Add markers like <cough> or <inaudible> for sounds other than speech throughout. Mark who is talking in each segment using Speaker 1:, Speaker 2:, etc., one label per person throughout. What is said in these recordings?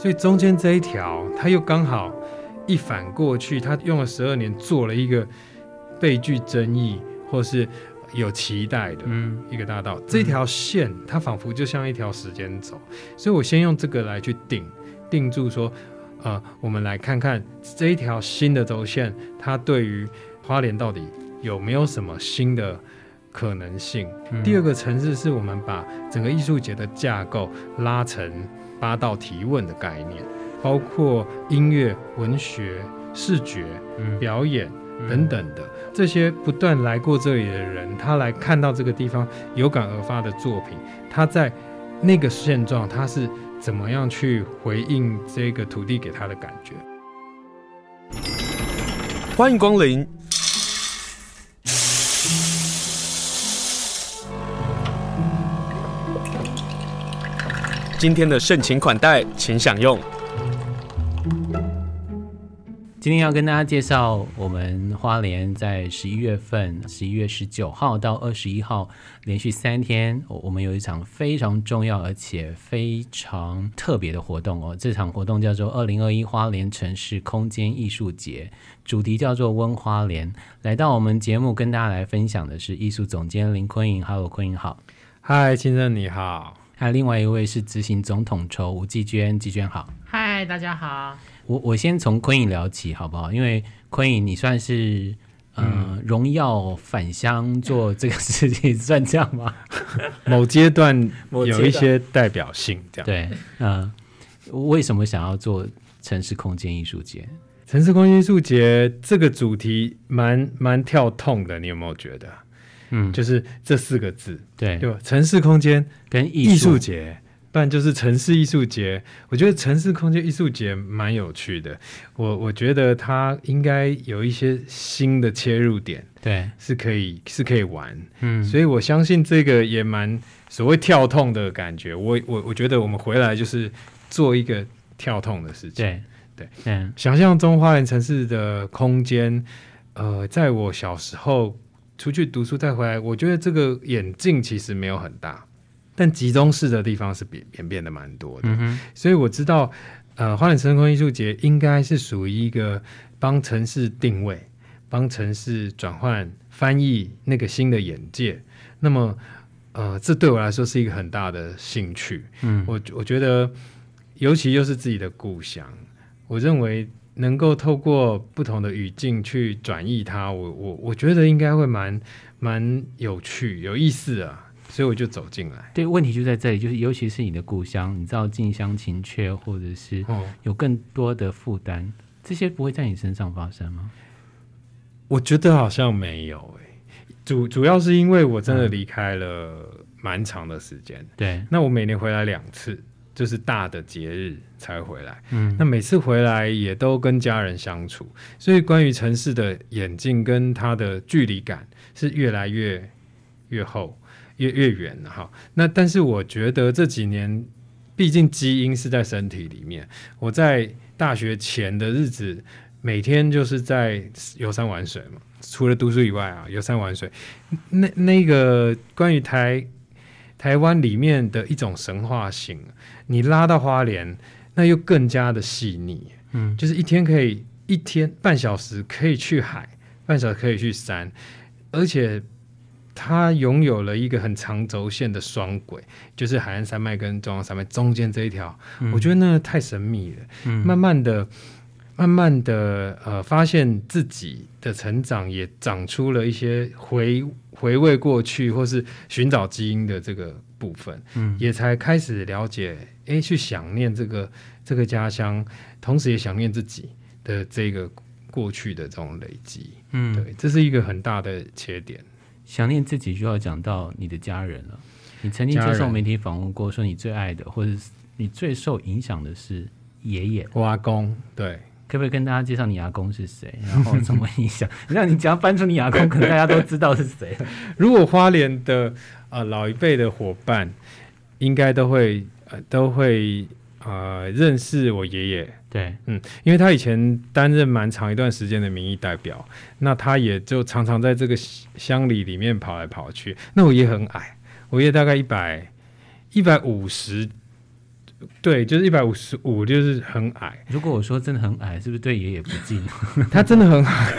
Speaker 1: 所以中间这一条，他又刚好一反过去，他用了十二年做了一个被具争议或是有期待的一个大道。嗯、这条线，它仿佛就像一条时间轴，所以我先用这个来去定定住说，呃，我们来看看这一条新的轴线，它对于花莲到底有没有什么新的可能性？嗯、第二个层次是我们把整个艺术节的架构拉成八道提问的概念，包括音乐、文学、视觉、嗯、表演等等的、嗯、这些不断来过这里的人，他来看到这个地方有感而发的作品，他在那个现状，他是怎么样去回应这个土地给他的感觉？
Speaker 2: 欢迎光临。今天的盛情款待，请享用。
Speaker 3: 今天要跟大家介绍，我们花莲在十一月份，十一月十九号到二十一号，连续三天，我们有一场非常重要而且非常特别的活动哦。这场活动叫做二零二一花莲城市空间艺术节，主题叫做温花莲。来到我们节目跟大家来分享的是艺术总监林坤颖。Hello，坤颖好。
Speaker 1: 嗨，先生你好。
Speaker 3: 还有另外一位是执行总统筹吴季娟，季娟好，
Speaker 4: 嗨，大家好。
Speaker 3: 我我先从坤颖聊起好不好？因为坤颖你算是嗯荣耀返乡做这个事情，<laughs> 算这样吗？<laughs> <laughs>
Speaker 1: 某阶段有一些代表性，这样
Speaker 3: 对。嗯，为什么想要做城市空间艺术节？
Speaker 1: 城市空间艺术节这个主题蛮蛮跳痛的，你有没有觉得？嗯，就是这四个字，
Speaker 3: 对。
Speaker 1: 对吧？城市空间跟艺术。节，不然就是城市艺术节。我觉得城市空间艺术节蛮有趣的，我我觉得它应该有一些新的切入点，
Speaker 3: 对，
Speaker 1: 是可以是可以玩，嗯，所以我相信这个也蛮所谓跳痛的感觉。我我我觉得我们回来就是做一个跳痛的事情，
Speaker 3: 对。
Speaker 1: 对，嗯，想象中花园城市的空间，呃，在我小时候。出去读书再回来，我觉得这个眼镜其实没有很大，但集中式的地方是变演变得蛮多的。嗯、哼所以我知道，呃，花莲城市空间艺术节应该是属于一个帮城市定位、帮城市转换、翻译那个新的眼界。那么，呃，这对我来说是一个很大的兴趣。嗯，我我觉得，尤其又是自己的故乡，我认为。能够透过不同的语境去转译它，我我我觉得应该会蛮蛮有趣、有意思啊，所以我就走进来。
Speaker 3: 对，问题就在这里，就是尤其是你的故乡，你知道近乡情怯，或者是有更多的负担，哦、这些不会在你身上发生吗？
Speaker 1: 我觉得好像没有诶、欸，主主要是因为我真的离开了蛮长的时间。
Speaker 3: 对，
Speaker 1: 那我每年回来两次。就是大的节日才回来，嗯，那每次回来也都跟家人相处，所以关于城市的眼镜跟它的距离感是越来越越厚，越越远了哈。那但是我觉得这几年，毕竟基因是在身体里面。我在大学前的日子，每天就是在游山玩水嘛，除了读书以外啊，游山玩水。那那个关于台。台湾里面的一种神话性，你拉到花莲，那又更加的细腻。嗯，就是一天可以一天半小时可以去海，半小时可以去山，而且它拥有了一个很长轴线的双轨，就是海岸山脉跟中央山脉中间这一条，嗯、我觉得那太神秘了。嗯，慢慢的。慢慢的，呃，发现自己的成长也长出了一些回回味过去或是寻找基因的这个部分，嗯，也才开始了解，哎，去想念这个这个家乡，同时也想念自己的这个过去的这种累积，嗯，对，这是一个很大的切点。
Speaker 3: 想念自己就要讲到你的家人了。你曾经接受媒体访问过，说你最爱的或者你最受影响的是爷爷，
Speaker 1: 我阿公，对。
Speaker 3: 可不可以跟大家介绍你阿公是谁？<laughs> 然后怎么影响？<laughs> 让你只要搬出你阿公，可能大家都知道是谁。<laughs>
Speaker 1: 如果花莲的呃老一辈的伙伴，应该都会呃都会呃认识我爷爷。
Speaker 3: 对，
Speaker 1: 嗯，因为他以前担任蛮长一段时间的民意代表，那他也就常常在这个乡里里面跑来跑去。那我爷爷很矮，我爷爷大概一百一百五十对，就是一百五十五，就是很矮。
Speaker 3: 如果我说真的很矮，是不是对爷爷不敬？<laughs>
Speaker 1: 他真的很矮，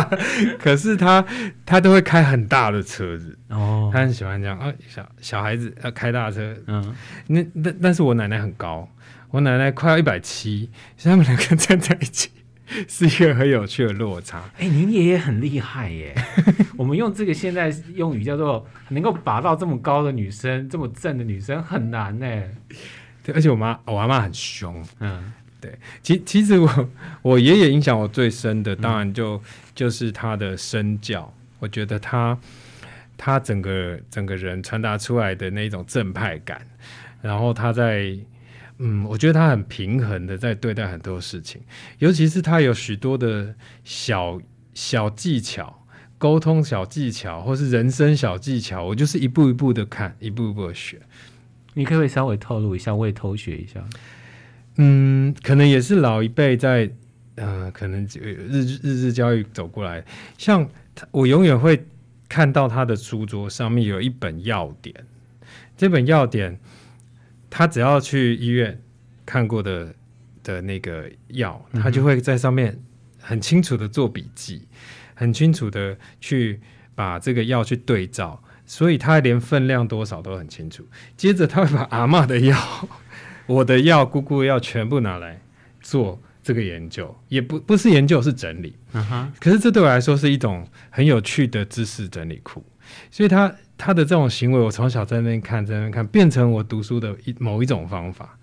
Speaker 1: <laughs> 可是他他都会开很大的车子哦，他很喜欢这样啊，小小孩子要开大车，嗯，那但但是我奶奶很高，我奶奶快要一百七，所以他们两个站在一起。<laughs> 是一个很有趣的落差。
Speaker 3: 哎、欸，您爷爷很厉害耶！我们用这个现在用语叫做能够拔到这么高的女生，这么正的女生很难呢。
Speaker 1: 对，而且我妈，我阿妈很凶。嗯，对。其其实我我爷爷影响我最深的，当然就、嗯、就是他的身教。我觉得他他整个整个人传达出来的那种正派感，然后他在。嗯，我觉得他很平衡的在对待很多事情，尤其是他有许多的小小技巧，沟通小技巧，或是人生小技巧，我就是一步一步的看，一步一步的学。
Speaker 3: 你可不可以稍微透露一下，我也偷学一下？
Speaker 1: 嗯，可能也是老一辈在，呃，可能日日日教育走过来，像我永远会看到他的书桌上面有一本药典，这本药典。他只要去医院看过的的那个药，他就会在上面很清楚的做笔记，很清楚的去把这个药去对照，所以他连分量多少都很清楚。接着他会把阿嬷的药、<laughs> 我的药、姑姑的药全部拿来做这个研究，也不不是研究，是整理。Uh. 可是这对我来说是一种很有趣的知识整理库，所以他。他的这种行为，我从小在那边看，在那边看，变成我读书的一某一种方法。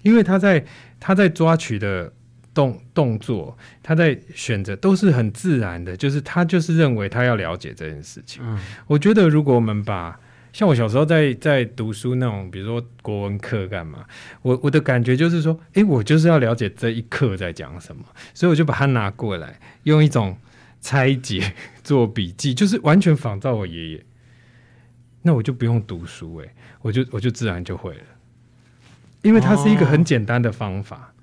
Speaker 1: 因为他在他在抓取的动动作，他在选择都是很自然的，就是他就是认为他要了解这件事情。嗯，我觉得如果我们把像我小时候在在读书那种，比如说国文课干嘛，我我的感觉就是说，诶，我就是要了解这一课在讲什么，所以我就把它拿过来，用一种拆解做笔记，就是完全仿照我爷爷。那我就不用读书诶、欸，我就我就自然就会了，因为它是一个很简单的方法，哦、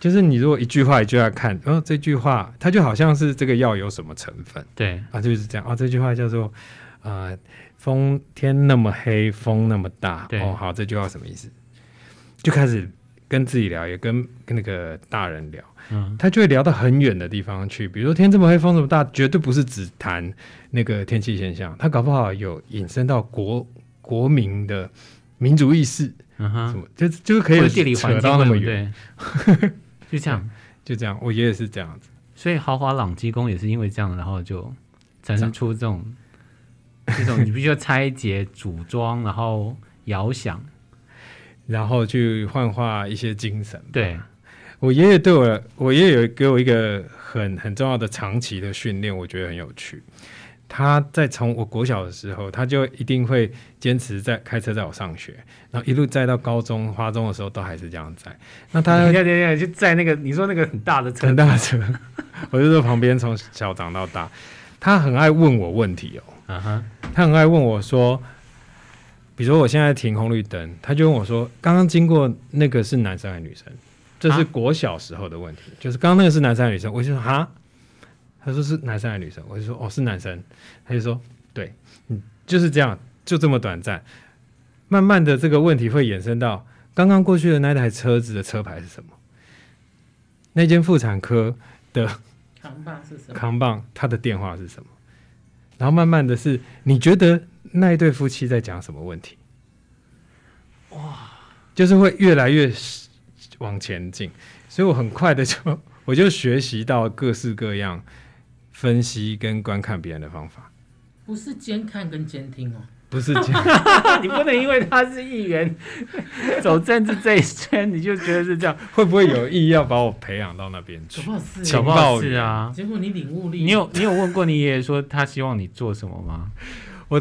Speaker 1: 就是你如果一句话一句话看，然、哦、后这句话它就好像是这个药有什么成分，
Speaker 3: 对。
Speaker 1: 啊，就是这样。啊、哦，这句话叫做啊、呃，风天那么黑，风那么大，对。哦，好，这句话什么意思？就开始跟自己聊，也跟跟那个大人聊。嗯，他就会聊到很远的地方去，比如说天这么黑，风这么大，绝对不是只谈那个天气现象，他搞不好有引申到国国民的民族意识，嗯哼，什么就就可以扯到那么远，
Speaker 3: 对，<laughs> 就这样，
Speaker 1: 就这样，我爷爷是这样子，
Speaker 3: 所以豪华朗基工也是因为这样，然后就产生出这种这，这种你必须要拆解、组装，然后遥想，
Speaker 1: 然后去幻化一些精神，
Speaker 3: 对。
Speaker 1: 我爷爷对我，我爷爷有给我一个很很重要的长期的训练，我觉得很有趣。他在从我国小的时候，他就一定会坚持在开车载我上学，然后一路载到高中、花中的时候都还是这样载。那他
Speaker 3: 就载那个你说那个很大的车，
Speaker 1: 很大的车，<laughs> 我就在旁边从小长到大。他很爱问我问题哦，啊哈、uh，huh. 他很爱问我说，比如说我现在停红绿灯，他就问我说，刚刚经过那个是男生还是女生？这是国小时候的问题，啊、就是刚刚那个是男生还是女生？我就说哈，他说是男生还是女生？我就说哦是男生，他就说对，嗯就是这样，就这么短暂。慢慢的这个问题会衍生到刚刚过去的那台车子的车牌是什么？那间妇产科的
Speaker 4: 扛棒是什么？
Speaker 1: 扛棒他的电话是什么？然后慢慢的是你觉得那一对夫妻在讲什么问题？哇，就是会越来越。往前进，所以我很快的就我就学习到各式各样分析跟观看别人的方法。
Speaker 4: 不是监看跟监听哦，
Speaker 1: 不是监，<laughs>
Speaker 3: 你不能因为他是议员走政治这一圈，你就觉得是这样。
Speaker 1: 会不会有意要把我培养到那边去？
Speaker 3: 情报是啊，
Speaker 4: 结果你领悟力，
Speaker 3: 你有你有问过你爷爷说他希望你做什么吗？
Speaker 1: 我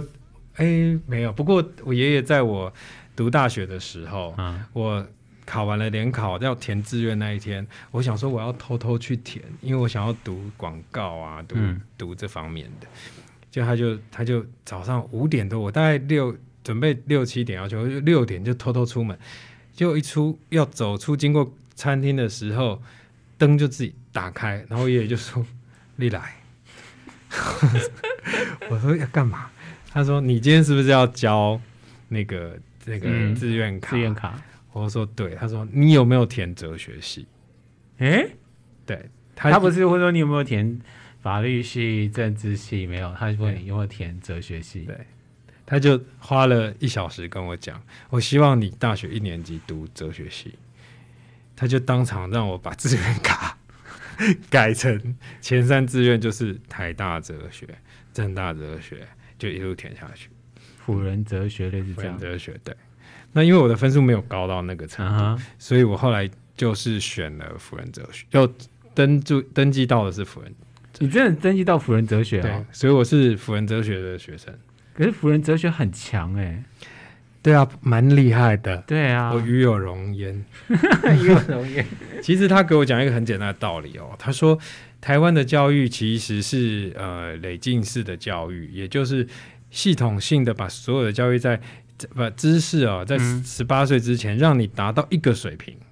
Speaker 1: 哎、欸、没有，不过我爷爷在我读大学的时候，嗯，我。考完了联考要填志愿那一天，我想说我要偷偷去填，因为我想要读广告啊，读、嗯、读这方面的。就他就他就早上五点多，我大概六准备六七点要去，六点就偷偷出门，就一出要走出经过餐厅的时候，灯就自己打开，然后爷爷就说：“你来。” <laughs> 我说要干嘛？他说：“你今天是不是要交那个那个志愿卡？”
Speaker 3: 志愿卡。
Speaker 1: 我说对，他说你有没有填哲学系？
Speaker 3: 诶，
Speaker 1: 对，
Speaker 3: 他，他不是会说你有没有填法律系、政治系？没有，他就问你有没有填哲学系。
Speaker 1: 对，他就花了一小时跟我讲，我希望你大学一年级读哲学系。他就当场让我把志愿卡 <laughs> 改成前三志愿就是台大哲学、政大哲学，就一路填下去。
Speaker 3: 辅仁哲学类似这样。
Speaker 1: 哲学对。那因为我的分数没有高到那个程度，uh huh. 所以我后来就是选了辅仁哲学，就登注登记到的是辅仁。
Speaker 3: 你真的登记到辅仁哲学啊？
Speaker 1: 对，所以我是辅仁哲学的学生。
Speaker 3: 可是辅仁哲学很强哎、欸。
Speaker 1: 对啊，蛮厉害的。
Speaker 3: 对啊，
Speaker 1: 我与有荣焉。<laughs>
Speaker 3: 与有荣焉。<laughs>
Speaker 1: 其实他给我讲一个很简单的道理哦，他说台湾的教育其实是呃累进式的教育，也就是系统性的把所有的教育在把知识哦，在十八岁之前让你达到一个水平，嗯、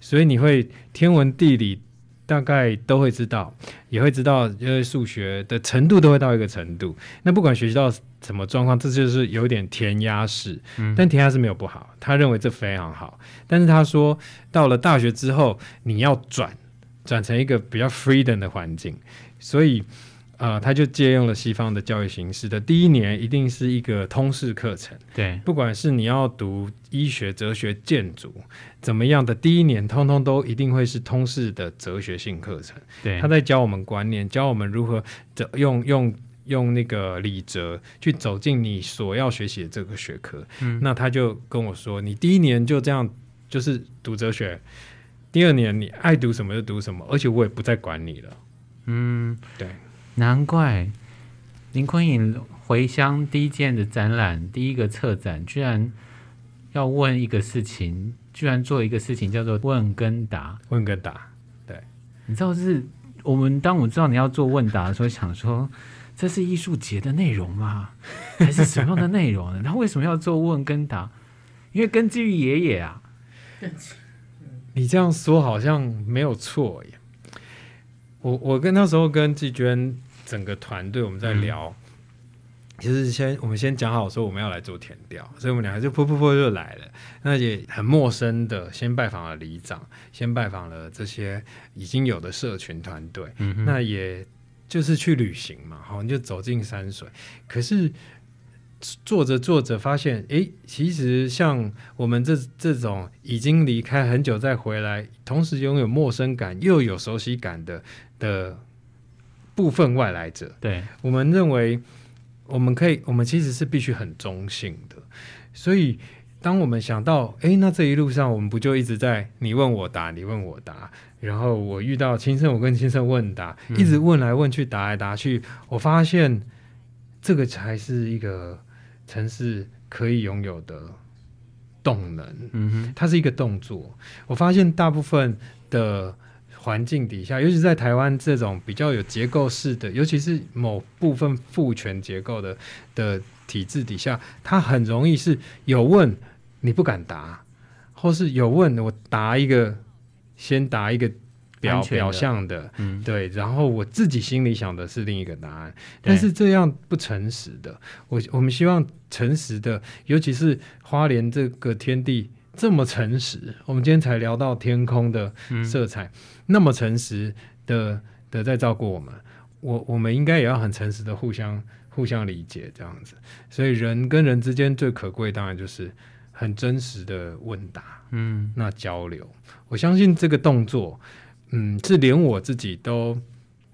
Speaker 1: 所以你会天文地理。大概都会知道，也会知道，因为数学的程度都会到一个程度。那不管学习到什么状况，这就是有点填鸭式。嗯、但填鸭式没有不好，他认为这非常好。但是他说，到了大学之后，你要转转成一个比较 freedom 的环境，所以。啊、呃，他就借用了西方的教育形式的第一年，一定是一个通识课程。
Speaker 3: 对，
Speaker 1: 不管是你要读医学、哲学、建筑怎么样的，第一年通通都一定会是通识的哲学性课程。
Speaker 3: 对，
Speaker 1: 他在教我们观念，教我们如何用用用那个理哲去走进你所要学习的这个学科。嗯，那他就跟我说，你第一年就这样就是读哲学，第二年你爱读什么就读什么，而且我也不再管你了。
Speaker 3: 嗯，
Speaker 1: 对。
Speaker 3: 难怪林坤颖回乡第一件的展览，第一个策展，居然要问一个事情，居然做一个事情叫做问跟答。
Speaker 1: 问跟答，对，
Speaker 3: 你知道是我们当我知道你要做问答的时候，想说这是艺术节的内容吗？还是什么样的内容呢？他为什么要做问跟答？因为根基于爷爷啊。
Speaker 1: 你这样说好像没有错耶。我我跟那时候跟季娟整个团队我们在聊，其实、嗯、先我们先讲好说我们要来做田调，所以我们两个就噗噗噗就来了。那也很陌生的，先拜访了里长，先拜访了这些已经有的社群团队。嗯、那也就是去旅行嘛，好，你就走进山水。可是做着做着发现，哎，其实像我们这这种已经离开很久再回来，同时拥有陌生感又有熟悉感的。的部分外来者，
Speaker 3: 对，
Speaker 1: 我们认为，我们可以，我们其实是必须很中性的。所以，当我们想到，哎，那这一路上我们不就一直在你问我答，你问我答，然后我遇到亲生，我跟亲生问答，嗯、一直问来问去，答来答去，我发现这个才是一个城市可以拥有的动能。嗯哼，它是一个动作。我发现大部分的。环境底下，尤其是在台湾这种比较有结构式的，尤其是某部分父权结构的的体制底下，它很容易是有问你不敢答，或是有问我答一个，先答一个表表象的，嗯，对，然后我自己心里想的是另一个答案，但是这样不诚实的。我我们希望诚实的，尤其是花莲这个天地。这么诚实，我们今天才聊到天空的色彩，嗯、那么诚实的的在照顾我们，我我们应该也要很诚实的互相互相理解这样子。所以人跟人之间最可贵，当然就是很真实的问答，嗯，那交流。我相信这个动作，嗯，是连我自己都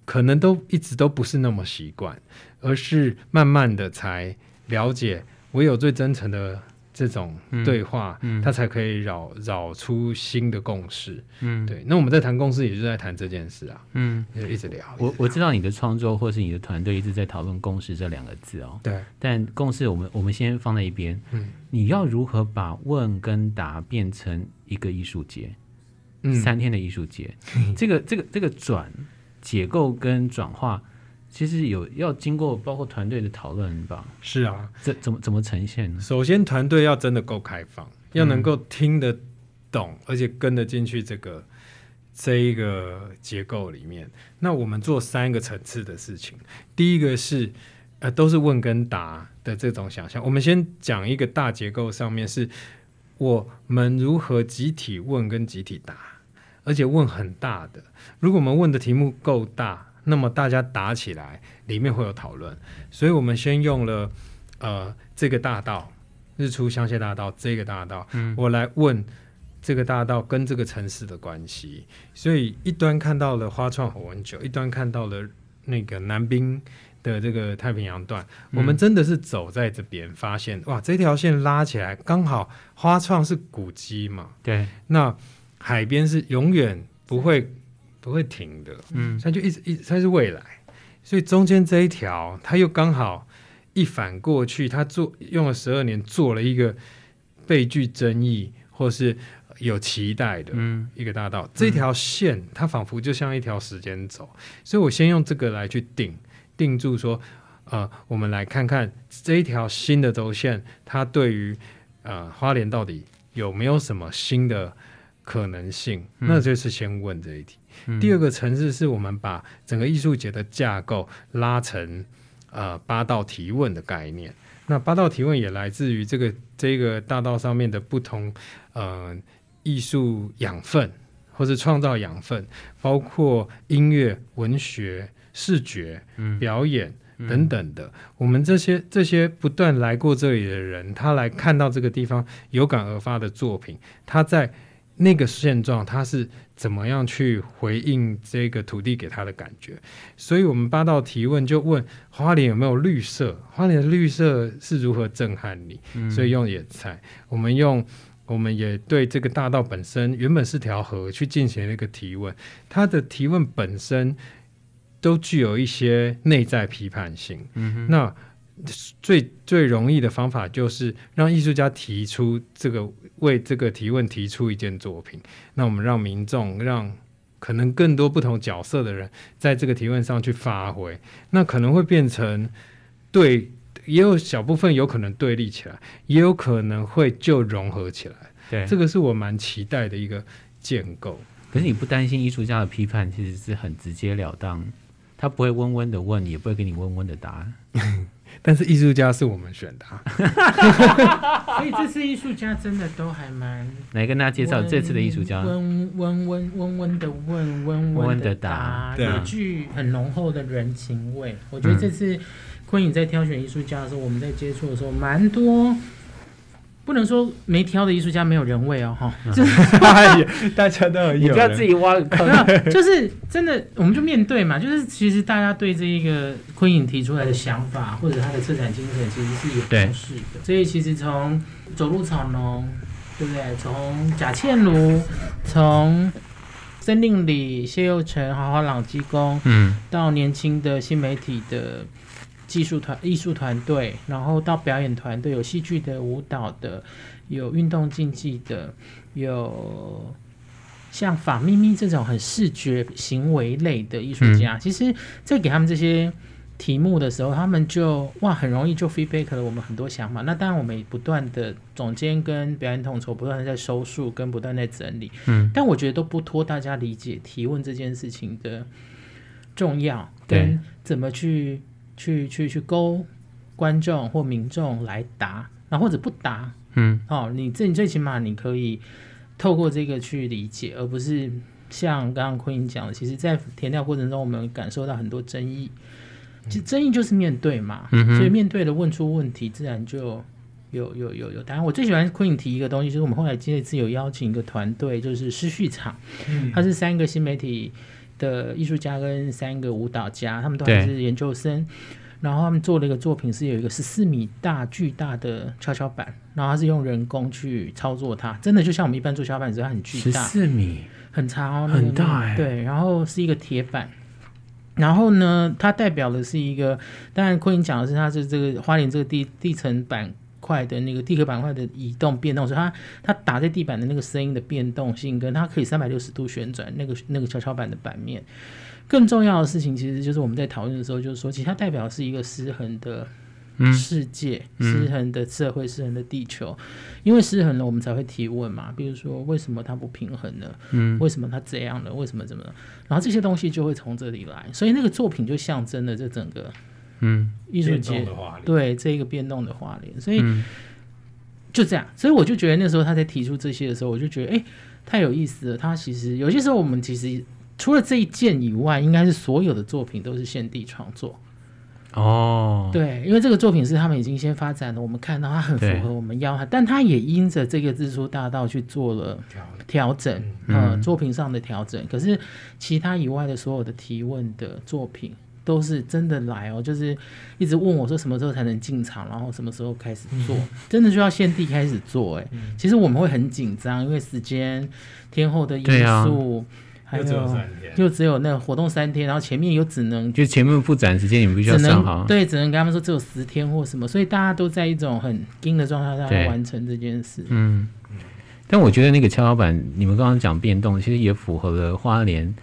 Speaker 1: 可能都一直都不是那么习惯，而是慢慢的才了解，唯有最真诚的。这种对话，嗯，它才可以扰扰出新的共识，嗯，对。那我们在谈共识，也就是在谈这件事啊，嗯，就一直聊。
Speaker 3: 我我知道你的创作或是你的团队一直在讨论共识这两个字哦，
Speaker 1: 对。
Speaker 3: 但共识，我们我们先放在一边，嗯，你要如何把问跟答变成一个艺术节，嗯，三天的艺术节，嗯，<laughs> 这个这个这个转解构跟转化。其实有要经过包括团队的讨论吧？
Speaker 1: 是啊，
Speaker 3: 这怎么怎么呈现呢？
Speaker 1: 首先，团队要真的够开放，要能够听得懂，嗯、而且跟得进去这个这一个结构里面。那我们做三个层次的事情，第一个是呃，都是问跟答的这种想象。我们先讲一个大结构上面是，我们如何集体问跟集体答，而且问很大的。如果我们问的题目够大，那么大家打起来里面会有讨论。所以我们先用了呃这个大道，日出香榭大道这个大道，嗯，我来问这个大道跟这个城市的关系。所以一端看到了花创火文酒，一端看到了那个南滨。的这个太平洋段，我们真的是走在这边，发现、嗯、哇，这条线拉起来刚好，花创是古迹嘛，
Speaker 3: 对，
Speaker 1: 那海边是永远不会不会停的，嗯，它就一直一直它是未来，所以中间这一条，它又刚好一反过去，它做用了十二年做了一个备具争议或是有期待的一个大道，嗯、这条线它仿佛就像一条时间轴，所以我先用这个来去定。定住说，呃，我们来看看这一条新的轴线，它对于呃花莲到底有没有什么新的可能性？嗯、那就是先问这一题。嗯、第二个层次是我们把整个艺术节的架构拉成呃八道提问的概念。那八道提问也来自于这个这个大道上面的不同呃艺术养分，或是创造养分，包括音乐、文学。视觉、表演等等的，我们这些这些不断来过这里的人，他来看到这个地方有感而发的作品，他在那个现状，他是怎么样去回应这个土地给他的感觉？所以，我们八道提问就问花莲有没有绿色？花莲的绿色是如何震撼你？嗯、所以用野菜，我们用，我们也对这个大道本身原本是条河去进行了一个提问，它的提问本身。都具有一些内在批判性。嗯，那最最容易的方法就是让艺术家提出这个，为这个提问提出一件作品。那我们让民众，让可能更多不同角色的人在这个提问上去发挥。那可能会变成对，也有小部分有可能对立起来，也有可能会就融合起来。
Speaker 3: 对，
Speaker 1: 这个是我蛮期待的一个建构。
Speaker 3: 可是你不担心艺术家的批判其实是很直截了当？他不会温温的问，也不会给你温温的答案。<laughs>
Speaker 1: 但是艺术家是我们选的，<laughs>
Speaker 4: 所以这次艺术家真的都还蛮。
Speaker 3: 来跟大家介绍这次的艺术家。
Speaker 4: 温温温温温的问，温温的答，有具很浓厚的人情味。我觉得这次昆影在挑选艺术家的时候，我们在接触的时候蛮多。不能说没挑的艺术家没有人味哦，哈，就是 <laughs>
Speaker 1: 大家都有，
Speaker 3: 你不要自己挖坑。<laughs>
Speaker 4: 就是真的，我们就面对嘛。就是其实大家对这一个昆影提出来的想法，或者他的策展精神，其实是有共识的。所以其实从走路草农，对不对？从贾倩茹，从森林里谢佑成、豪华朗基公，嗯，到年轻的新媒体的。技术团、艺术团队，然后到表演团队，有戏剧的、舞蹈的，有运动竞技的，有像法咪咪这种很视觉行为类的艺术家。嗯、其实，在给他们这些题目的时候，他们就哇，很容易就 feedback 了我们很多想法。那当然，我们也不断的总监跟表演统筹不断的在收束，跟不断在整理。嗯，但我觉得都不拖大家理解提问这件事情的重要，跟怎么去。去去去勾观众或民众来答，然后或者不答，嗯，哦，你这你最起码你可以透过这个去理解，而不是像刚刚坤颖讲的，其实，在填料过程中，我们感受到很多争议，其实争议就是面对嘛，嗯、所以面对的问出问题，自然就有有有有答案。我最喜欢昆颖提一个东西，就是我们后来这次有邀请一个团队，就是失序场，嗯，它是三个新媒体。的艺术家跟三个舞蹈家，他们都还是研究生，然后他们做了一个作品，是有一个十四米大巨大的跷跷板，然后他是用人工去操作它，真的就像我们一般做跷跷板，只是很巨大，十
Speaker 3: 四米，
Speaker 4: 很长哦，
Speaker 3: 很大哎，
Speaker 4: 对，然后是一个铁板，然后呢，它代表的是一个，当然昆颖讲的是它是这个花莲这个地地层板。块的那个地壳板块的移动变动，所以它它打在地板的那个声音的变动性，跟它可以三百六十度旋转那个那个跷跷板的板面。更重要的事情，其实就是我们在讨论的时候，就是说，其实它代表是一个失衡的世界，嗯、失衡的社会，失衡的地球。因为失衡了，我们才会提问嘛。比如说，为什么它不平衡呢？嗯，为什么它这样了？为什么怎么了？然后这些东西就会从这里来。所以那个作品就象征了这整个。嗯，艺术节对这个变动的花莲，所以就这样。所以我就觉得那时候他在提出这些的时候，我就觉得哎、欸，太有意思了。他其实有些时候我们其实除了这一件以外，应该是所有的作品都是现地创作。
Speaker 3: 哦，对，
Speaker 4: 因为这个作品是他们已经先发展的，我们看到它很符合我们要它，但他也因着这个日出大道去做了调整，呃、嗯，作品上的调整。可是其他以外的所有的提问的作品都是真的来哦，就是一直问我说什么时候才能进场，然后什么时候开始做，嗯、真的就要现地开始做。哎、嗯，其实我们会很紧张，因为时间、天候的因素。又只有三天，就只有那个活动三天，然后前面又只能
Speaker 3: 就前面布展时间，你们必须要上好。
Speaker 4: 对，只能跟他们说只有十天或什么，所以大家都在一种很紧的状态下完成这件事。
Speaker 3: 嗯，但我觉得那个跷跷板，你们刚刚讲变动，其实也符合了花莲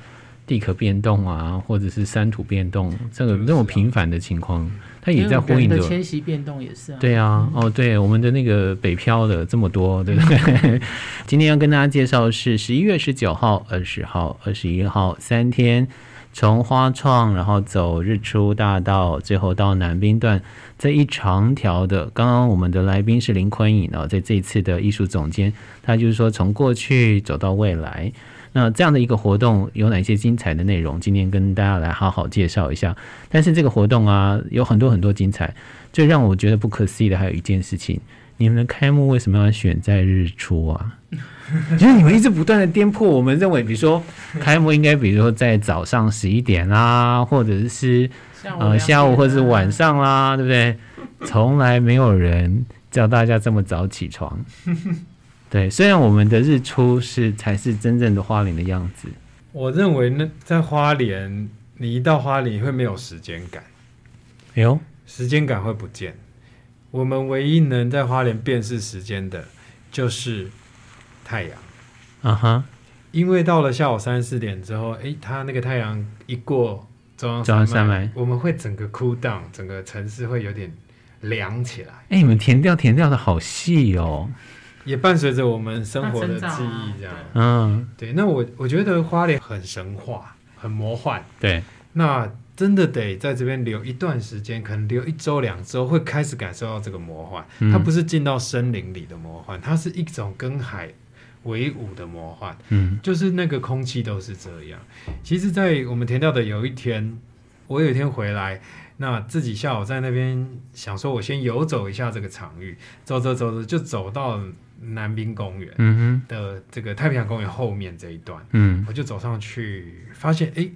Speaker 3: 地壳变动啊，或者是山土变动这个那么频繁的情况。它也在呼应着
Speaker 4: 迁徙变动也是啊。
Speaker 3: 对啊，哦，对，我们的那个北漂的这么多，对不对？<laughs> 今天要跟大家介绍的是十一月十九号、二十号、二十一号三天，从花创然后走日出大道，最后到南滨段这一长条的。刚刚我们的来宾是林坤颖哦，在这一次的艺术总监，他就是说从过去走到未来。那这样的一个活动有哪些精彩的内容？今天跟大家来好好介绍一下。但是这个活动啊，有很多很多精彩。最让我觉得不可思议的还有一件事情：你们的开幕为什么要选在日出啊？就是你们一直不断的颠覆我们认为，比如说开幕应该，比如说在早上十一点啦，或者是呃下午或者是晚上啦，对不对？从来没有人叫大家这么早起床。对，虽然我们的日出是才是真正的花莲的样子，
Speaker 1: 我认为呢，在花莲，你一到花莲会没有时间感，
Speaker 3: 哎呦，
Speaker 1: 时间感会不见。我们唯一能在花莲辨识时间的，就是太阳，
Speaker 3: 啊哈，
Speaker 1: 因为到了下午三四点之后，哎，它那个太阳一过中央山脉，
Speaker 3: 山脉
Speaker 1: 我们会整个 cool down，整个城市会有点凉起来。
Speaker 3: 哎，你们填调填调的好细哦。
Speaker 1: 也伴随着我们生活的记忆，这样，嗯，对。那我我觉得花莲很神话，很魔幻，
Speaker 3: 对。
Speaker 1: 那真的得在这边留一段时间，可能留一周两周，会开始感受到这个魔幻。嗯、它不是进到森林里的魔幻，它是一种跟海为伍的魔幻。嗯，就是那个空气都是这样。其实，在我们填掉的有一天，我有一天回来。那自己下午在那边想说，我先游走一下这个场域，走走走走就走到南滨公园的这个太平洋公园后面这一段，嗯，我就走上去，发现哎，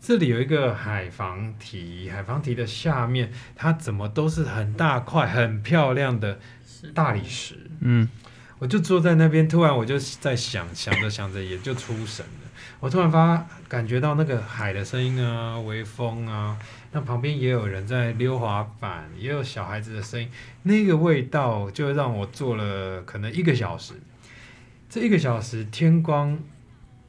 Speaker 1: 这里有一个海防堤，海防堤的下面它怎么都是很大块、很漂亮的大理石，嗯，我就坐在那边，突然我就在想，想着想着也就出神了，我突然发感觉到那个海的声音啊，微风啊。那旁边也有人在溜滑板，也有小孩子的声音，那个味道就让我坐了可能一个小时。这一个小时天光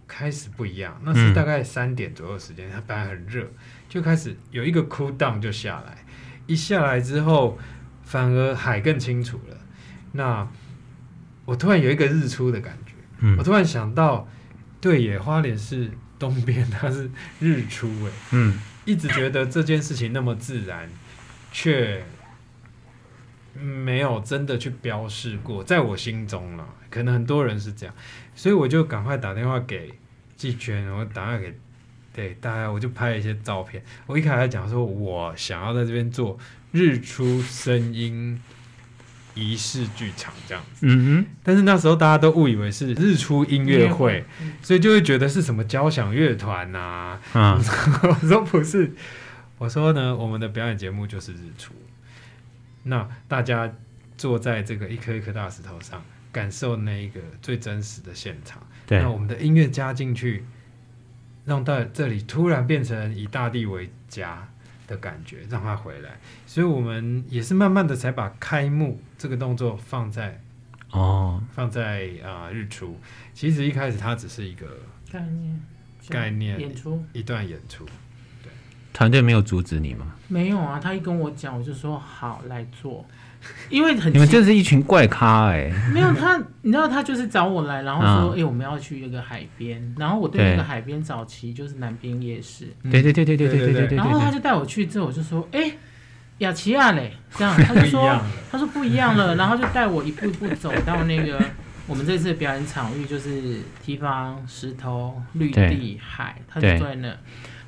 Speaker 1: 开始不一样，那是大概三点左右时间，它本来很热，就开始有一个 cool down 就下来，一下来之后反而海更清楚了。那我突然有一个日出的感觉，我突然想到，对野，花莲是东边，它是日出诶，嗯。一直觉得这件事情那么自然，却没有真的去标示过，在我心中了。可能很多人是这样，所以我就赶快打电话给季娟，我打电话给对大家，我就拍了一些照片。我一开始讲说，我想要在这边做日出声音仪式剧场这样子，嗯哼。但是那时候大家都误以为是日出音乐会，所以就会觉得是什么交响乐团呐。啊，我说不是，我说呢，我们的表演节目就是日出。那大家坐在这个一颗一颗大石头上，感受那一个最真实的现场。对，那我们的音乐加进去，让到这里突然变成以大地为家。的感觉让他回来，所以我们也是慢慢的才把开幕这个动作放在哦，放在啊、呃、日出。其实一开始它只是一个概念，概念
Speaker 4: 演出
Speaker 1: 一段演出。对，
Speaker 3: 团队没有阻止你吗？
Speaker 4: 没有啊，他一跟我讲，我就说好来做。<laughs> 因为很，
Speaker 3: 你们这是一群怪咖哎、欸！
Speaker 4: 没有他，你知道他就是找我来，然后说，哎、嗯欸，我们要去一个海边，然后我对那个海边早期就是南滨夜市，
Speaker 3: 对对对对对对对对，
Speaker 4: 然后他就带我去之后，我就说，哎、欸，雅琪亚嘞，这样他就
Speaker 1: 说，<laughs>
Speaker 4: 他说不一样了，然后就带我一步一步走到那个我们这次的表演场域，就是堤防、石头、绿地、海，他就坐在那。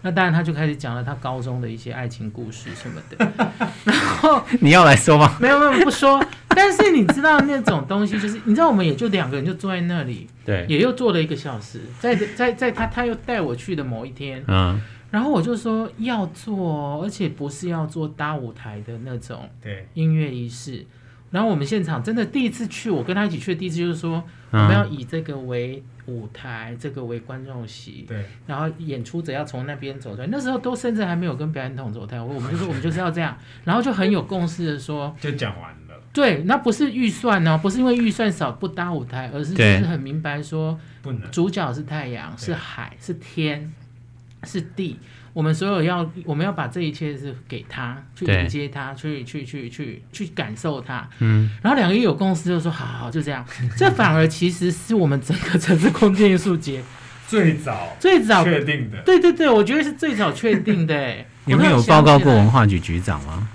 Speaker 4: 那当然，他就开始讲了他高中的一些爱情故事什么的。<laughs> 然后
Speaker 3: 你要来说吗？
Speaker 4: 没有没有不说。但是你知道那种东西，就是你知道我们也就两个人就坐在那里，
Speaker 3: 对，
Speaker 4: 也又坐了一个小时。在在在他他又带我去的某一天，嗯。然后我就说要做，而且不是要做搭舞台的那种对音乐仪式。然后我们现场真的第一次去，我跟他一起去的第一次就是说，我们要以这个为舞台，这个为观众席。对。然后演出者要从那边走出来，那时候都甚至还没有跟表演统筹台，我们就说我们就是要这样，然后就很有共识的说，
Speaker 1: 就讲完了。
Speaker 4: 对，那不是预算哦，不是因为预算少不搭舞台，而是就是很明白说，不能主角是太阳，是海，是天。是地，我们所有要，我们要把这一切是给他，去迎接他，去去去去去感受他。嗯，然后两个一有共识就说好，好，就这样。<laughs> 这反而其实是我们整个城市空间艺术节
Speaker 1: 最早
Speaker 4: 最早
Speaker 1: 确定的。
Speaker 4: 对对对，我觉得是最早确定的。<laughs>
Speaker 3: 你们有报告过文化局局长吗？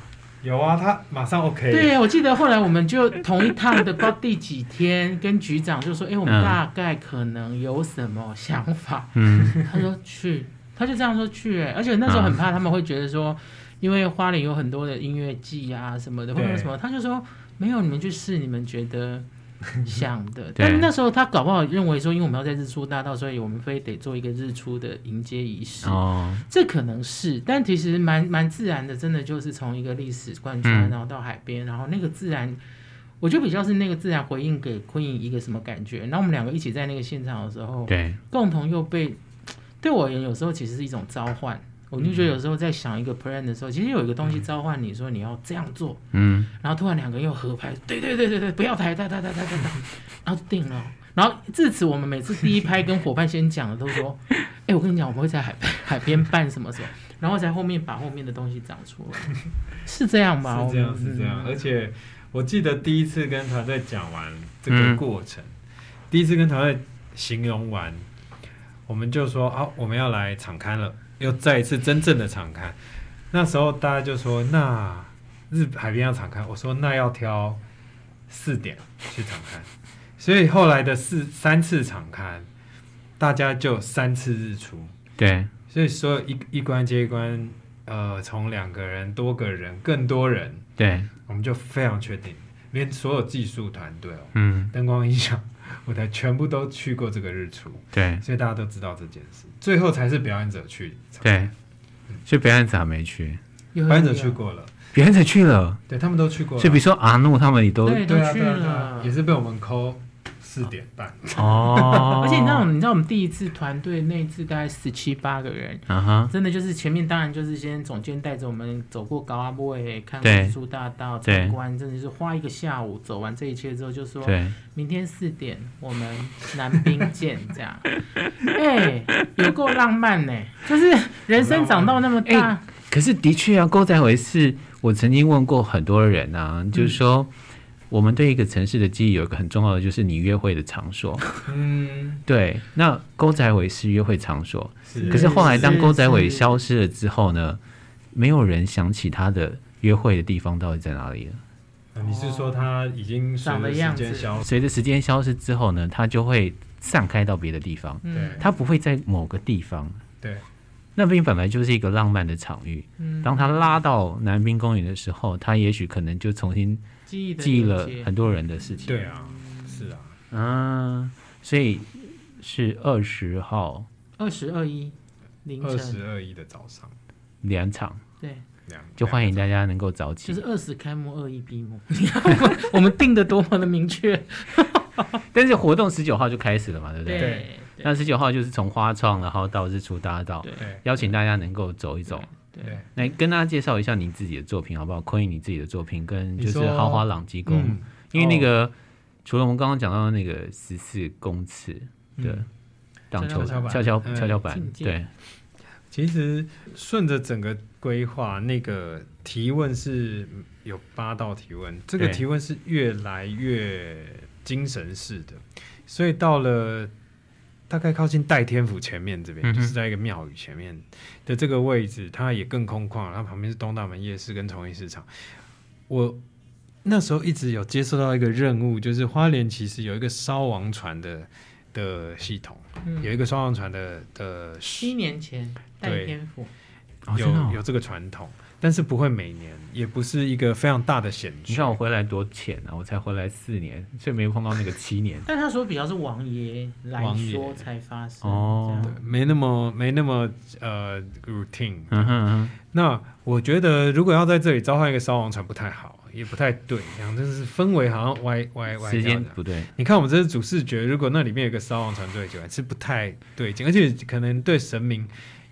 Speaker 1: 有啊，他马上 OK。
Speaker 4: 对，我记得后来我们就同一趟的，不知道 <laughs> 第几天，跟局长就说：“哎，我们大概可能有什么想法？”嗯，他说去。他就这样说去、欸，而且那时候很怕他们会觉得说，因为花莲有很多的音乐季啊什么的，或者什么，他就说没有，你们去试你们觉得想的。<laughs> 但那时候他搞不好认为说，因为我们要在日出大道，所以我们非得做一个日出的迎接仪式。哦，这可能是，但其实蛮蛮自然的，真的就是从一个历史贯穿，然后到海边，然后那个自然，我觉得比较是那个自然回应给昆颖一个什么感觉。然后我们两个一起在那个现场的时候，对，共同又被。对我而言，有时候其实是一种召唤。我就觉得有时候在想一个 plan 的时候，其实有一个东西召唤你说你要这样做，嗯，然后突然两个人又合拍，对对对对对，不要抬抬抬抬抬抬，然后就定了。然后至此，我们每次第一拍跟伙伴先讲的都说，哎，我跟你讲，我们会在海海边办什么什么，然后在后面把后面的东西长出来，<laughs> 是这样吧？
Speaker 1: 是这样，是这样。而且我记得第一次跟团队讲完这个过程，第一次跟团队形容完。我们就说啊，我们要来场刊了，又再一次真正的场刊。那时候大家就说，那日海边要场刊，我说那要挑四点去场刊。所以后来的四三次场刊，大家就三次日出。
Speaker 3: 对，
Speaker 1: 所以所有一一关接一关，呃，从两个人、多个人、更多人，
Speaker 3: 对，
Speaker 1: 我们就非常确定，连所有技术团队哦，嗯，灯光音响。舞台全部都去过这个日出，
Speaker 3: 对，
Speaker 1: 所以大家都知道这件事。最后才是表演者去，
Speaker 3: 对，所以表演者还没去，
Speaker 1: 表演者去过了，
Speaker 3: 表演者去了，
Speaker 1: 对他们都去过了。
Speaker 3: 所以比如说阿诺他们也都
Speaker 4: 对都去了，
Speaker 1: 也是被我们抠。四点半。
Speaker 3: 哦，<laughs>
Speaker 4: 而且你知道，你知道我们第一次团队那一次大概十七八个人，啊、真的就是前面当然就是先总监带着我们走过高阿波诶，看日出大道参观，真的是花一个下午走完这一切之后，就说明天四点我们南滨见，这样，<laughs> 哎、欸，有够浪漫呢，就是人生长到那么大，
Speaker 3: 欸、可是的确啊，狗仔回是我曾经问过很多人啊，就是说。嗯我们对一个城市的记忆有一个很重要的，就是你约会的场所。嗯，对。那沟仔尾是约会场所，是。可是后来当沟仔尾消失了之后呢，没有人想起他的约会的地方到底在哪里了。
Speaker 1: 啊，你是说他已经随着时间消
Speaker 3: 随着时间消失之后呢，他就会散开到别的地方。对。他不会在某个地方。
Speaker 1: 对。
Speaker 3: 那边本来就是一个浪漫的场域。嗯。当他拉到南滨公园的时候，他也许可能就重新。记了很多人的事情，
Speaker 1: 对啊，是啊，
Speaker 3: 嗯，所以是二十号，
Speaker 4: 二十二一凌晨，
Speaker 1: 二十二一的早上。
Speaker 3: 两场，
Speaker 4: 对，
Speaker 3: 两就欢迎大家能够早起，
Speaker 4: 就是二十开幕，二一闭幕，<laughs> 我们定的多么的明确，<laughs>
Speaker 3: 但是活动十九号就开始了嘛，对不对？对，那十九号就是从花创，然后到日出大道，对，邀请大家能够走一走。
Speaker 4: 对，
Speaker 3: 来跟大家介绍一下你自己的作品好不好？昆颖你自己的作品跟就是豪华朗基宫，嗯、因为那个、哦、除了我们刚刚讲到的那个十四公尺的荡秋跷跷跷跷板，对，
Speaker 1: 其实顺着整个规划，那个提问是有八道提问，这个提问是越来越精神式的，所以到了。大概靠近代天府前面这边，
Speaker 3: 嗯、
Speaker 1: 就是在一个庙宇前面的这个位置，它也更空旷。它旁边是东大门夜市跟重庆市场。我那时候一直有接受到一个任务，就是花莲其实有一个烧王船的的系统，嗯、有一个烧王船的的
Speaker 4: 七年前代天府
Speaker 1: 有、哦哦、有这个传统。但是不会每年，也不是一个非常大的险局。
Speaker 3: 你看我回来多浅啊，我才回来四年，所以没有碰到那个七年。<laughs>
Speaker 4: 但他说比较是王爷来说才发生
Speaker 3: 哦，
Speaker 1: 没那么没那么呃 routine。
Speaker 3: 嗯哼嗯哼。
Speaker 1: 那我觉得如果要在这里召唤一个烧王船不太好，也不太对，这样就是氛围好像歪歪歪。
Speaker 3: 时间不对。
Speaker 1: 你看我们这是主视觉，如果那里面有个烧王船队起来是不太对劲，而且可能对神明。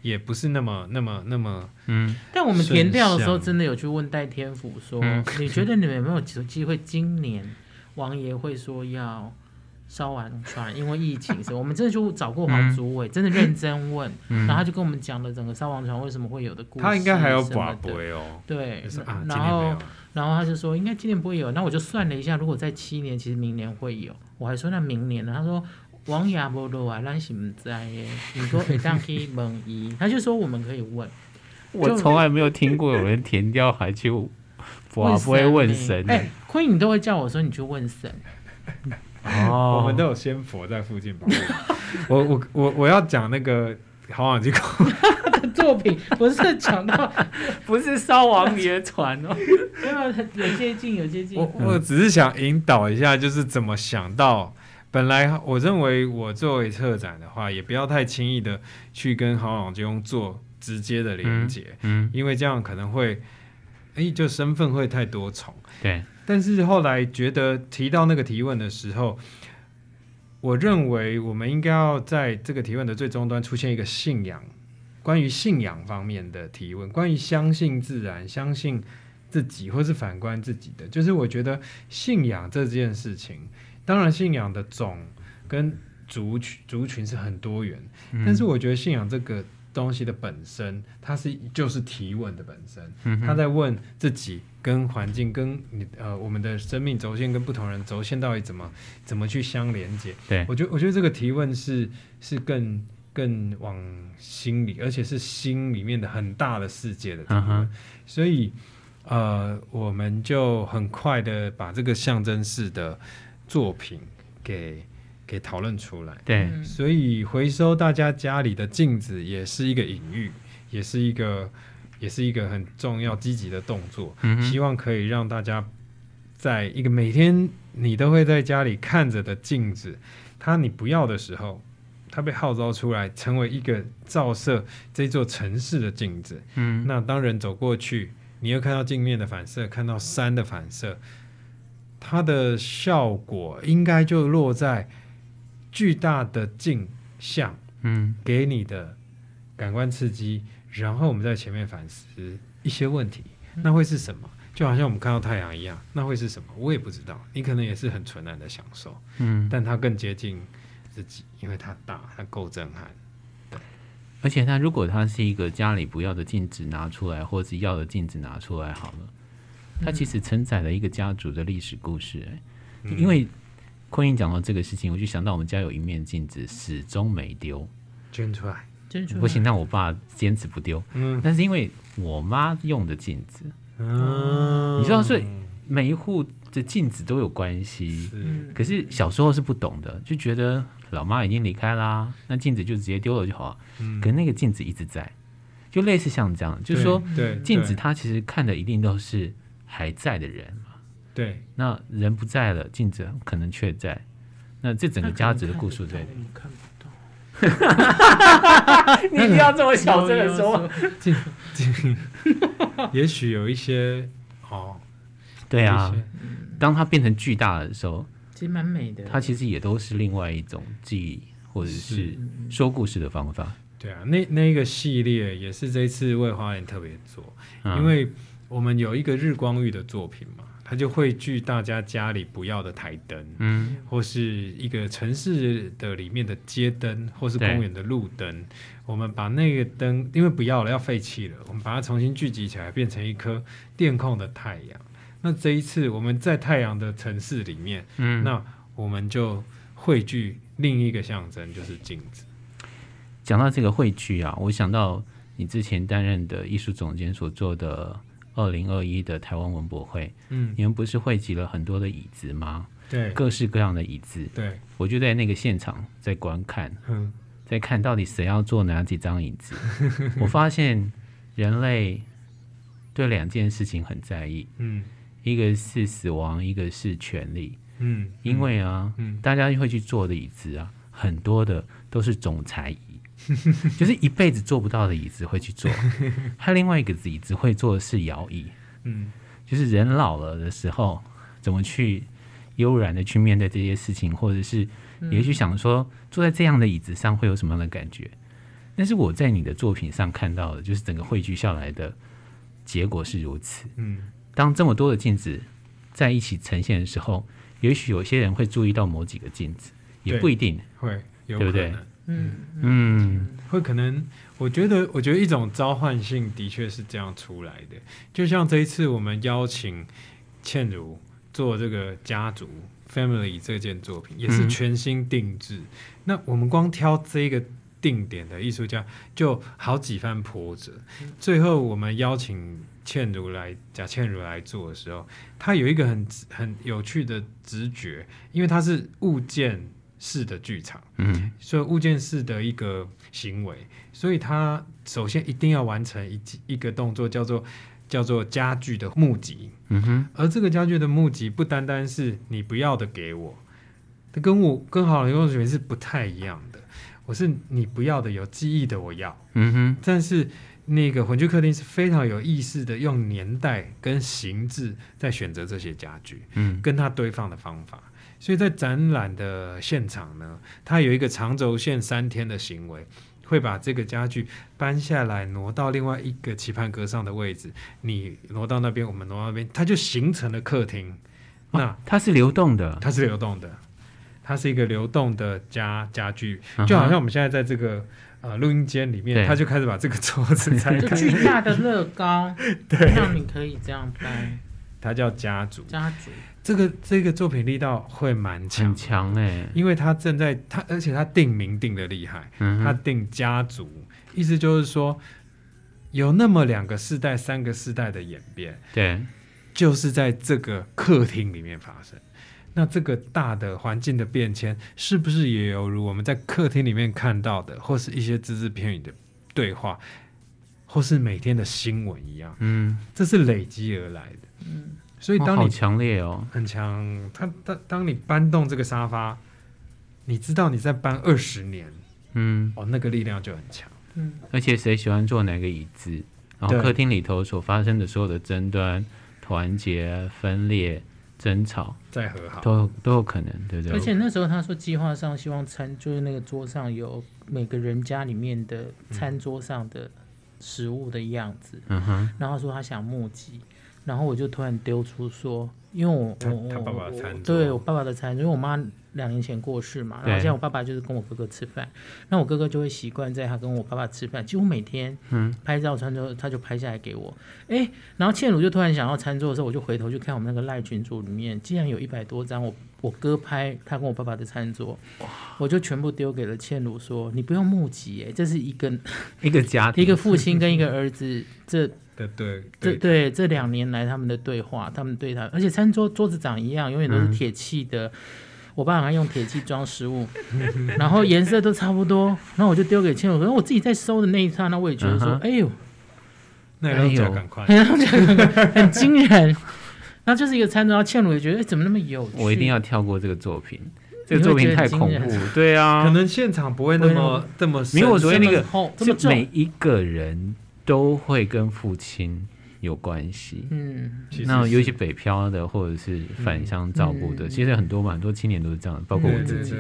Speaker 1: 也不是那么、那么、那么，嗯。
Speaker 4: 但我们填掉的时候，真的有去问戴天府说：“嗯、你觉得你们有没有机会？今年王爷会说要烧完船，因为疫情是？<laughs> 我们真的就找过黄主委，嗯、真的认真问，嗯、然后他就跟我们讲了整个烧完船为什么会有的故事。
Speaker 1: 他应该还有寡不哦。
Speaker 4: 对，啊、然后然后他就说应该今年不会有。那我就算了一下，如果在七年，其实明年会有。我还说那明年呢？他说。王爷无落啊，咱是唔知嘅。如果会当去问伊，他就说我们可以问。
Speaker 3: 我从来没有听过有人填掉还去，我不会问神。
Speaker 4: 哎，坤颖都会叫我说你去问神。
Speaker 1: 哦，我们都有仙佛在附近保护。<laughs> 我我我我要讲那个好网机构
Speaker 4: 的作品，不是讲到 <laughs>
Speaker 3: 不是烧王爷船哦，<laughs>
Speaker 4: 有有接近有接近。
Speaker 1: 我我只是想引导一下，就是怎么想到。本来我认为我作为策展的话，也不要太轻易的去跟郝朗金做直接的连接，嗯，嗯，因为这样可能会，哎，就身份会太多重。
Speaker 3: 对。
Speaker 1: 但是后来觉得提到那个提问的时候，我认为我们应该要在这个提问的最终端出现一个信仰，关于信仰方面的提问，关于相信自然、相信自己，或是反观自己的，就是我觉得信仰这件事情。当然，信仰的种跟族群族群是很多元，嗯、但是我觉得信仰这个东西的本身，它是就是提问的本身，嗯、他在问自己跟环境跟你呃我们的生命轴线跟不同人轴线到底怎么怎么去相连接。
Speaker 3: 对，
Speaker 1: 我觉得我觉得这个提问是是更更往心里，而且是心里面的很大的世界的提问，嗯、哼。所以呃我们就很快的把这个象征式的。作品给给讨论出来，
Speaker 3: 对，
Speaker 1: 所以回收大家家里的镜子也是一个隐喻，也是一个也是一个很重要积极的动作。嗯，希望可以让大家在一个每天你都会在家里看着的镜子，它你不要的时候，它被号召出来，成为一个照射这座城市的镜子。嗯，那当人走过去，你又看到镜面的反射，看到山的反射。它的效果应该就落在巨大的镜像，嗯，给你的感官刺激，然后我们在前面反思一些问题，那会是什么？就好像我们看到太阳一样，那会是什么？我也不知道，你可能也是很纯然的享受，嗯，但它更接近自己，因为它大，它够震撼，对。
Speaker 3: 而且它如果它是一个家里不要的镜子拿出来，或是要的镜子拿出来好了。它其实承载了一个家族的历史故事，欸，嗯、因为坤英讲到这个事情，我就想到我们家有一面镜子始终没丢，
Speaker 1: 捐出来，
Speaker 4: 捐出来，
Speaker 3: 不行，那我爸坚持不丢。嗯，但是因为我妈用的镜子，嗯，你知道，所以每一户的镜子都有关系。是，可是小时候是不懂的，就觉得老妈已经离开啦，那镜子就直接丢了就好了。嗯，可是那个镜子一直在，就类似像这样，就是说，对镜子它其实看的一定都是。还在的人嘛？
Speaker 1: 对，
Speaker 3: 那人不在了，镜子可能却在。那这整个家族的故事对。
Speaker 4: 你看不到。<laughs>
Speaker 3: 你不要这么小声的说。
Speaker 1: 镜镜，也许有一些哦。
Speaker 3: 对啊，当它变成巨大的时候，
Speaker 4: 其实蛮美的。
Speaker 3: 它其实也都是另外一种记忆，或者是说故事的方法。
Speaker 1: 对啊，那那一个系列也是这一次为花园特别做，嗯、因为。我们有一个日光浴的作品嘛，它就汇聚大家家里不要的台灯，嗯，或是一个城市的里面的街灯，或是公园的路灯。我们把那个灯，因为不要了，要废弃了，我们把它重新聚集起来，变成一颗电控的太阳。那这一次我们在太阳的城市里面，嗯，那我们就汇聚另一个象征就是镜子。
Speaker 3: 讲到这个汇聚啊，我想到你之前担任的艺术总监所做的二零二一的台湾文博会，嗯，你们不是汇集了很多的椅子吗？
Speaker 1: 对，
Speaker 3: 各式各样的椅子。
Speaker 1: 对，
Speaker 3: 我就在那个现场在观看，嗯，在看到底谁要坐哪几张椅子。<laughs> 我发现人类对两件事情很在意，嗯，一个是死亡，一个是权利，嗯，因为啊，嗯，大家会去坐的椅子啊，很多的都是总裁椅。<laughs> 就是一辈子坐不到的椅子会去坐，还有另外一个椅子会坐的是摇椅。嗯，就是人老了的时候，怎么去悠然的去面对这些事情，或者是也许想说坐在这样的椅子上会有什么样的感觉。但是我在你的作品上看到的，就是整个汇聚下来的结果是如此。嗯，当这么多的镜子在一起呈现的时候，也许有些人会注意到某几个镜子，也不一定
Speaker 1: 会，对
Speaker 3: 不对？
Speaker 1: 嗯嗯，会可能，我觉得，我觉得一种召唤性的确是这样出来的。就像这一次我们邀请倩如做这个家族 family 这件作品，也是全新定制。那我们光挑这个定点的艺术家就好几番波折。最后我们邀请倩如来，贾倩如来做的时候，她有一个很很有趣的直觉，因为她是物件式的剧场，嗯，所以物件式的一个行为，所以他首先一定要完成一一个动作，叫做叫做家具的募集，嗯哼，而这个家具的募集不单单是你不要的给我，它跟我跟好的用水是不太一样的，我是你不要的有记忆的我要，嗯哼，但是那个混居客厅是非常有意识的，用年代跟形制在选择这些家具，嗯，跟它堆放的方法。所以在展览的现场呢，它有一个长轴线三天的行为，会把这个家具搬下来，挪到另外一个棋盘格上的位置。你挪到那边，我们挪到那边，它就形成了客厅。那、哦、
Speaker 3: 它是流动的，
Speaker 1: 它是流动的，它是一个流动的家家具，就好像我们现在在这个呃录音间里面，它就开始把这个桌子拆开，<laughs>
Speaker 4: 巨大的乐高，<laughs> 对，让你可以这样搬。
Speaker 1: 它叫家族，
Speaker 4: 家族。
Speaker 1: 这个这个作品力道会蛮强，
Speaker 3: 很强哎、欸，
Speaker 1: 因为他正在他，而且他定名定的厉害，嗯、他定家族，意思就是说有那么两个世代、三个世代的演变，
Speaker 3: 对，
Speaker 1: 就是在这个客厅里面发生。那这个大的环境的变迁，是不是也犹如我们在客厅里面看到的，或是一些只字片语的对话，或是每天的新闻一样？嗯，这是累积而来的，嗯。所以当你、哦、
Speaker 3: 好强烈哦，
Speaker 1: 很强。他当当你搬动这个沙发，你知道你在搬二十年，嗯，哦，那个力量就很强。
Speaker 3: 嗯，而且谁喜欢坐哪个椅子，然后客厅里头所发生的所有的争端、团结、分裂、争吵，
Speaker 1: 再和好，
Speaker 3: 都都有可能，对不对？
Speaker 4: 而且那时候他说计划上希望餐就是那个桌上有每个人家里面的餐桌上的食物的样子，嗯哼，然后说他想募集。然后我就突然丢出说，因为我我我对我爸爸的餐桌，因为我妈两年前过世嘛，然后现在我爸爸就是跟我哥哥吃饭，那我哥哥就会习惯在他跟我爸爸吃饭，几乎每天拍照餐桌他就拍下来给我，哎，然后倩如就突然想要餐桌的时候，我就回头去看我们那个赖群组里面，竟然有一百多张我我哥拍他跟我爸爸的餐桌，我就全部丢给了倩如说，你不用募集，哎，这是一个 <laughs>
Speaker 3: 一个家庭，<laughs>
Speaker 4: 一个父亲跟一个儿子这。
Speaker 1: 对，
Speaker 4: 对，对，这两年来他们的对话，他们对他，而且餐桌桌子长一样，永远都是铁器的。嗯、我爸还用铁器装食物，然后颜色都差不多。然后我就丢给倩茹，可是我自己在收的那一刹那，我也觉得说，嗯、哎呦，<laughs>
Speaker 1: 那要脚赶快，
Speaker 4: 很惊人。然后就是一个餐桌，然后倩茹也觉得，哎，怎么那么有趣？
Speaker 3: 我一定要跳过这个作品，这个作品太恐怖。对啊，
Speaker 1: 可能现场不会那么这么，
Speaker 3: 因为我昨天那个，就每一个人。都会跟父亲有关系，嗯，那尤其北漂的或者是返乡照顾的，嗯、其实很多嘛，很多青年都是这样，包括我自己。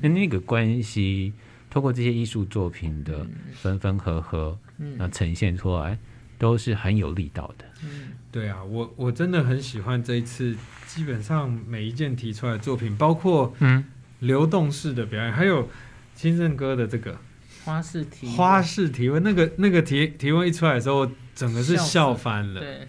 Speaker 3: 那那个关系，透过这些艺术作品的分分合合，那、嗯、呈现出来，都是很有力道的。
Speaker 1: 嗯，对啊，我我真的很喜欢这一次，基本上每一件提出来的作品，包括嗯。流动式的表演，还有清正哥的这个。
Speaker 4: 花式提
Speaker 1: 花式提问，那个那个提提问一出来的时候，整个是笑翻了。对，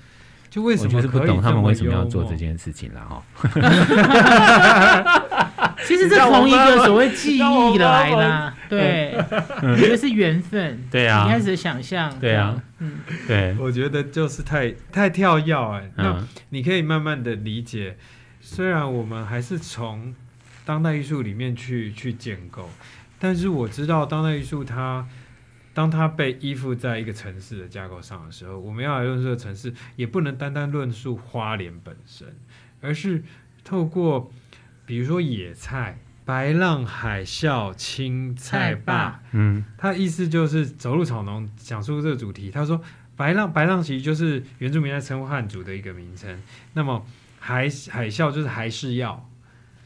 Speaker 1: 就为什
Speaker 3: 么是不懂他们为什么要做这件事情了哈。<laughs>
Speaker 4: 其实这同一个所谓记忆来的，对，我觉得是缘分。
Speaker 3: 对啊，
Speaker 4: 你开始想象，
Speaker 3: 对啊，嗯，对，
Speaker 1: 我觉得就是太太跳跃哎。那你可以慢慢的理解，虽然我们还是从当代艺术里面去去建构，但是我知道当代艺术它。当它被依附在一个城市的架构上的时候，我们要来论述这个城市，也不能单单论述花莲本身，而是透过比如说野菜、白浪、海啸、青菜坝，嗯，它意思就是走入草农讲述这个主题。他说，白浪白浪其实就是原住民在称呼汉族的一个名称。那么海海啸就是还是要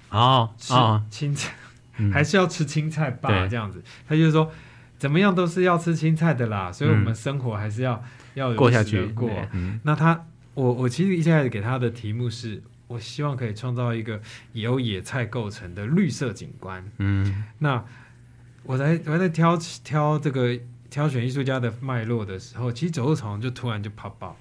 Speaker 3: 哦
Speaker 1: 吃青菜，哦、还是要吃青菜吧这样子。他就是说。怎么样都是要吃青菜的啦，所以我们生活还是要、嗯、要
Speaker 3: 过下去
Speaker 1: 过。那他，我我其实一开始给他的题目是，我希望可以创造一个由野菜构成的绿色景观。嗯，那我在我在挑挑这个挑选艺术家的脉络的时候，其实走路草就突然就 pop up，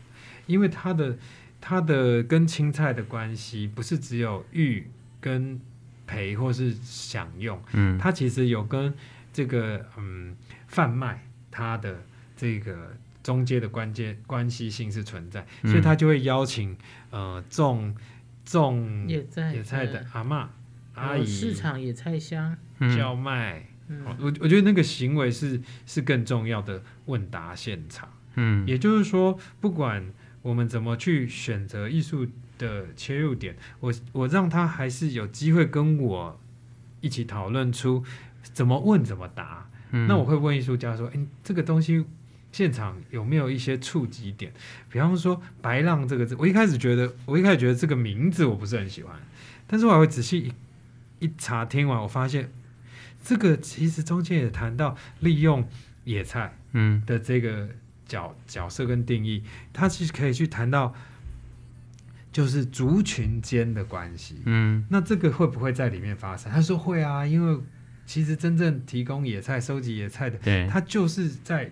Speaker 1: 因为他的他的跟青菜的关系不是只有玉跟培或是享用，嗯，他其实有跟这个嗯。贩卖它的这个中间的关键关系性是存在，嗯、所以他就会邀请呃种种野菜野菜的阿妈、阿姨，
Speaker 4: 市场野菜箱。
Speaker 1: 叫卖。嗯、我我觉得那个行为是是更重要的问答现场。嗯，也就是说，不管我们怎么去选择艺术的切入点，我我让他还是有机会跟我一起讨论出怎么问怎么答。那我会问艺术家说：“诶，这个东西现场有没有一些触及点？比方说‘白浪’这个字，我一开始觉得，我一开始觉得这个名字我不是很喜欢，但是我还会仔细一,一查，听完我发现，这个其实中间也谈到利用野菜嗯的这个角、嗯、角色跟定义，它其实可以去谈到就是族群间的关系。嗯，那这个会不会在里面发生？他说会啊，因为。其实真正提供野菜、收集野菜的，对他就是在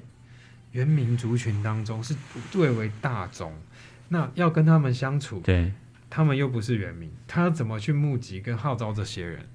Speaker 1: 原民族群当中是最为大众。那要跟他们相处，对，他们又不是原民，他怎么去募集跟号召这些人？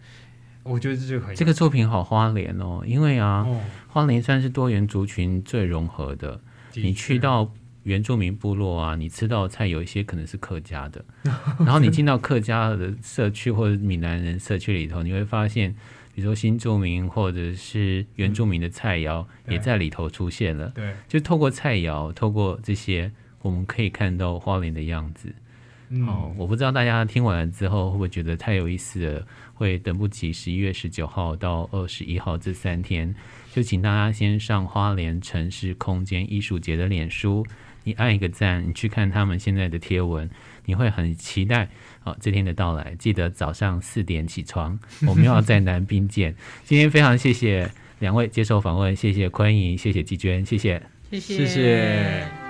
Speaker 1: 我觉得这就很。这
Speaker 3: 个作品好花莲哦，因为啊，哦、花莲算是多元族群最融合。的你去到原住民部落啊，你吃到的菜有一些可能是客家的，<laughs> 然后你进到客家的社区或者闽南人社区里头，你会发现。比如说新住民或者是原住民的菜肴也在里头出现了，对，对，就透过菜肴，透过这些，我们可以看到花莲的样子。嗯、哦，我不知道大家听完了之后会不会觉得太有意思了，会等不及十一月十九号到二十一号这三天，就请大家先上花莲城市空间艺术节的脸书，你按一个赞，你去看他们现在的贴文，你会很期待。好，这天的到来，记得早上四点起床，我们要在南滨见。今天非常谢谢两位接受访问，谢谢坤莹，谢谢季娟，谢，
Speaker 4: 谢谢。谢谢